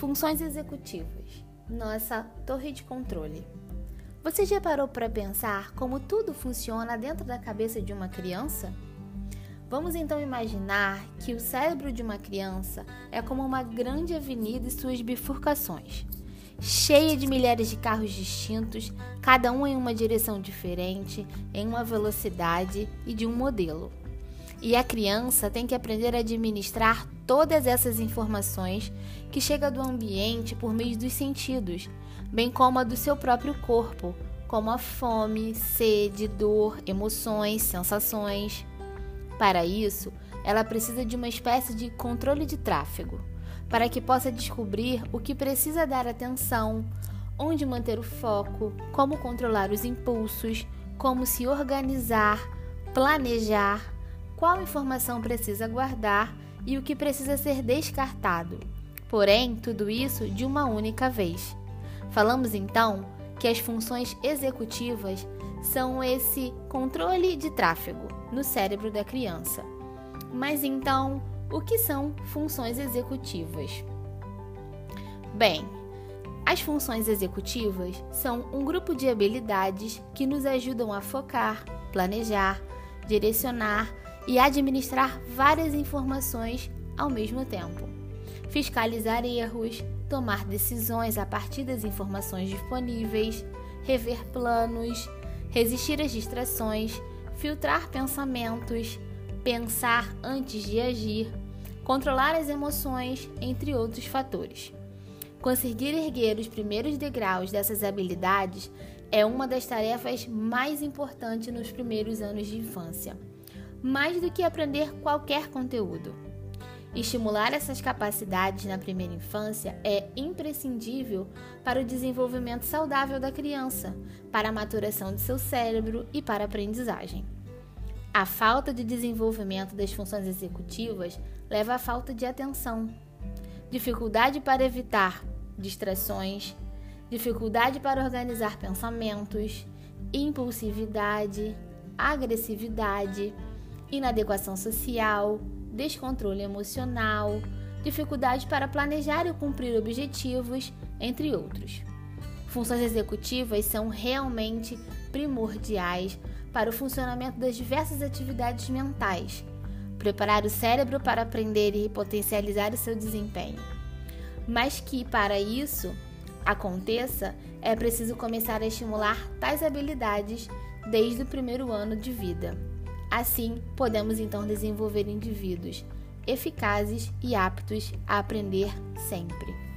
Funções executivas. Nossa torre de controle. Você já parou para pensar como tudo funciona dentro da cabeça de uma criança? Vamos então imaginar que o cérebro de uma criança é como uma grande avenida e suas bifurcações, cheia de milhares de carros distintos, cada um em uma direção diferente, em uma velocidade e de um modelo. E a criança tem que aprender a administrar todas essas informações que chegam do ambiente por meio dos sentidos, bem como a do seu próprio corpo, como a fome, sede, dor, emoções, sensações. Para isso, ela precisa de uma espécie de controle de tráfego, para que possa descobrir o que precisa dar atenção, onde manter o foco, como controlar os impulsos, como se organizar, planejar qual informação precisa guardar e o que precisa ser descartado. Porém, tudo isso de uma única vez. Falamos então que as funções executivas são esse controle de tráfego no cérebro da criança. Mas então, o que são funções executivas? Bem, as funções executivas são um grupo de habilidades que nos ajudam a focar, planejar, direcionar e administrar várias informações ao mesmo tempo. Fiscalizar erros, tomar decisões a partir das informações disponíveis, rever planos, resistir às distrações, filtrar pensamentos, pensar antes de agir, controlar as emoções, entre outros fatores. Conseguir erguer os primeiros degraus dessas habilidades é uma das tarefas mais importantes nos primeiros anos de infância mais do que aprender qualquer conteúdo. Estimular essas capacidades na primeira infância é imprescindível para o desenvolvimento saudável da criança, para a maturação de seu cérebro e para a aprendizagem. A falta de desenvolvimento das funções executivas leva à falta de atenção, dificuldade para evitar distrações, dificuldade para organizar pensamentos, impulsividade, agressividade inadequação social, descontrole emocional, dificuldade para planejar e cumprir objetivos, entre outros. Funções executivas são realmente primordiais para o funcionamento das diversas atividades mentais, preparar o cérebro para aprender e potencializar o seu desempenho. Mas que para isso aconteça, é preciso começar a estimular tais habilidades desde o primeiro ano de vida. Assim, podemos então desenvolver indivíduos eficazes e aptos a aprender sempre.